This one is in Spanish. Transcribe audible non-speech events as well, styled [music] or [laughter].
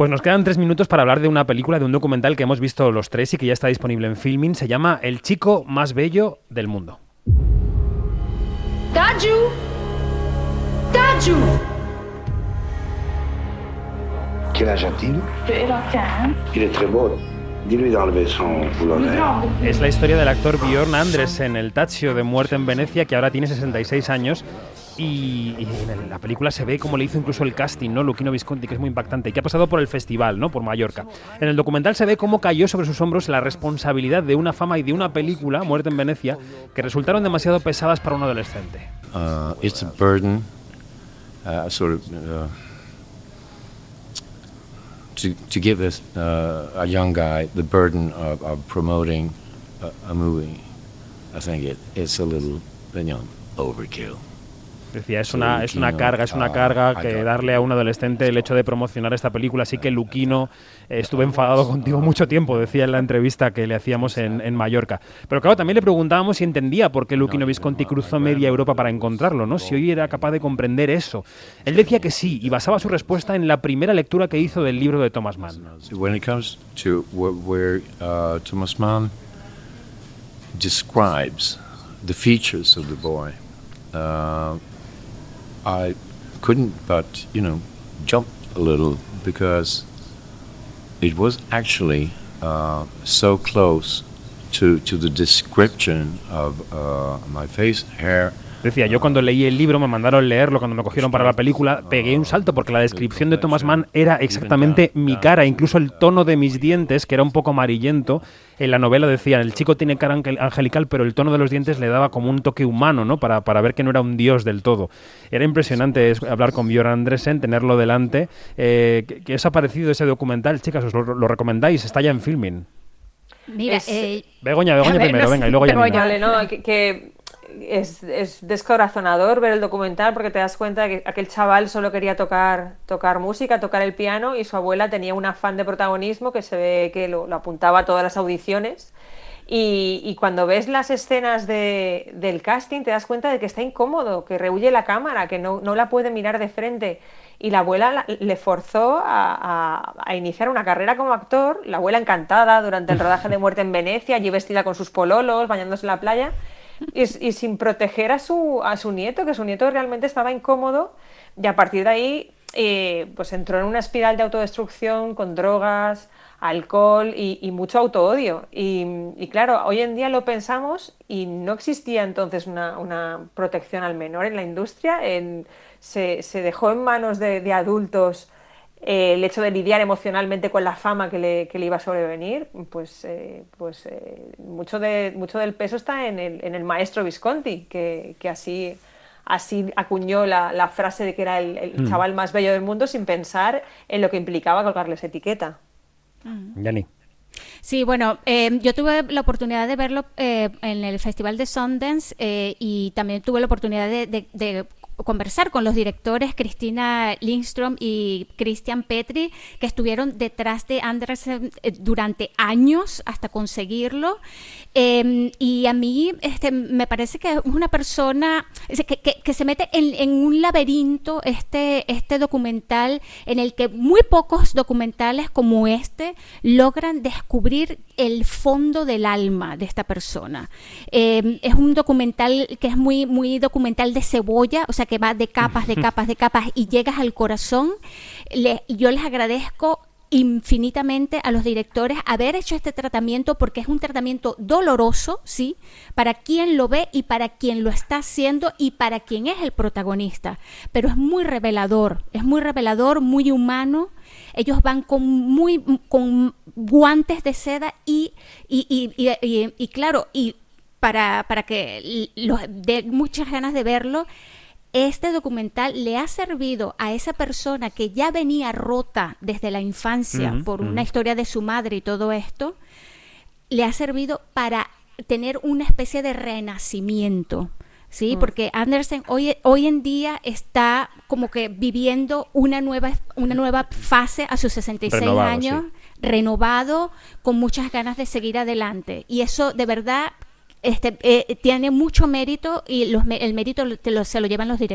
Pues nos quedan tres minutos para hablar de una película, de un documental que hemos visto los tres y que ya está disponible en Filming. Se llama El chico más bello del mundo. Taju Taju Quel a-t-il Il est très beau. Es la historia del actor Bjorn Andresen, el Tachio de Muerte en Venecia, que ahora tiene 66 años y, en la película se ve cómo le hizo incluso el casting, ¿no? Luquino Visconti, que es muy impactante, y que ha pasado por el festival, ¿no? Por Mallorca. En el documental se ve cómo cayó sobre sus hombros la responsabilidad de una fama y de una película, Muerte en Venecia, que resultaron demasiado pesadas para un adolescente. Uh, it's a burden, uh, sort of, uh, to, to give this, uh, a young guy the burden of, of promoting a, a movie. I think it, it's a little, you know, overkill. Decía, es una, es una carga, es una carga que darle a un adolescente el hecho de promocionar esta película. Así que Luquino, eh, estuve enfadado contigo [laughs] mucho tiempo, decía en la entrevista que le hacíamos en, en, Mallorca. Pero claro, también le preguntábamos si entendía por qué Luquino Visconti cruzó media Europa para encontrarlo, ¿no? Si hoy era capaz de comprender eso. Él decía que sí, y basaba su respuesta en la primera lectura que hizo del libro de Thomas Mann. When it comes to where uh, Thomas Mann describes the features of the boy, uh, I couldn't but, you know, jump a little because it was actually uh, so close to, to the description of uh, my face, hair, Decía, yo cuando leí el libro, me mandaron leerlo, cuando me cogieron para la película, pegué un salto porque la descripción de Thomas Mann era exactamente mi cara, incluso el tono de mis dientes, que era un poco amarillento. En la novela decía, el chico tiene cara angelical, pero el tono de los dientes le daba como un toque humano, ¿no? Para, para ver que no era un dios del todo. Era impresionante hablar con Björn Andresen, tenerlo delante. Eh, ¿Qué os ha parecido ese documental, chicas? ¿Os lo, recomendáis? Está ya en filming. Mira, eh, Begoña, Begoña [laughs] primero, venga, y luego ya. Begoña, no, que es, es, descorazonador ver el documental porque te das cuenta de que aquel chaval solo quería tocar, tocar música, tocar el piano y su abuela tenía un afán de protagonismo que se ve que lo, apuntaba a todas las audiciones. Y, cuando ves las escenas de, del casting te das cuenta de que está incómodo, que rehuye la cámara, que no, no la puede mirar de frente. Y la abuela le forzó a, a, iniciar una carrera como actor, la abuela encantada durante el rodaje de Muerte en Venecia, allí vestida con sus pololos, bañándose en la playa y, sin proteger a su, a su nieto, que su nieto realmente estaba incómodo y a partir de ahí eh, pues entró en una espiral de autodestrucción con drogas, alcohol y, mucho autoodio. Y, y, claro, hoy en día lo pensamos y no existía entonces una, protección al menor en la industria. se, se, dejó en manos de, de adultos eh, el hecho de lidiar emocionalmente con la fama que le, que le iba a sobrevenir, pues, eh, pues eh, mucho, de, mucho del peso está en el, en el maestro Visconti, que, que así, así acuñó la, la, frase de que era el, mm. chaval más bello del mundo sin pensar en lo que implicaba colgarles etiqueta. Mm. Yani. Sí, bueno, yo tuve la oportunidad de verlo en el Festival de Sundance y también tuve la oportunidad de, de conversar con los directores Cristina Lindström y Christian Petri, que estuvieron detrás de Andersen eh, durante años hasta conseguirlo. Em, y a mí este, me parece que es una persona que, se mete en, un laberinto este, este documental en el que muy pocos documentales como este logran descubrir el fondo del alma de esta persona. Em, es un documental que es muy, muy documental de cebolla, o sea, que va de capas, de capas, de capas y llegas al corazón. yo les agradezco infinitamente a los directores haber hecho este tratamiento porque es un tratamiento doloroso, ¿sí? Para quien lo ve y para quien lo está haciendo y para quien es el protagonista. Pero es muy revelador, es muy revelador, muy humano. Ellos van con muy con guantes de seda y, y, y, y claro, y para, para que los dé muchas ganas de verlo, este documental le ha servido a esa persona que ya venía rota desde la infancia por una historia de su madre y todo esto, le ha servido para tener una especie de renacimiento. ¿sí? Mm. Porque Andersen hoy, hoy en día está como que viviendo una nueva, una nueva fase a sus 66 años, renovado, con muchas ganas de seguir adelante. Y eso de verdad este, eh, tiene mucho mérito y los, el mérito se lo llevan los directores.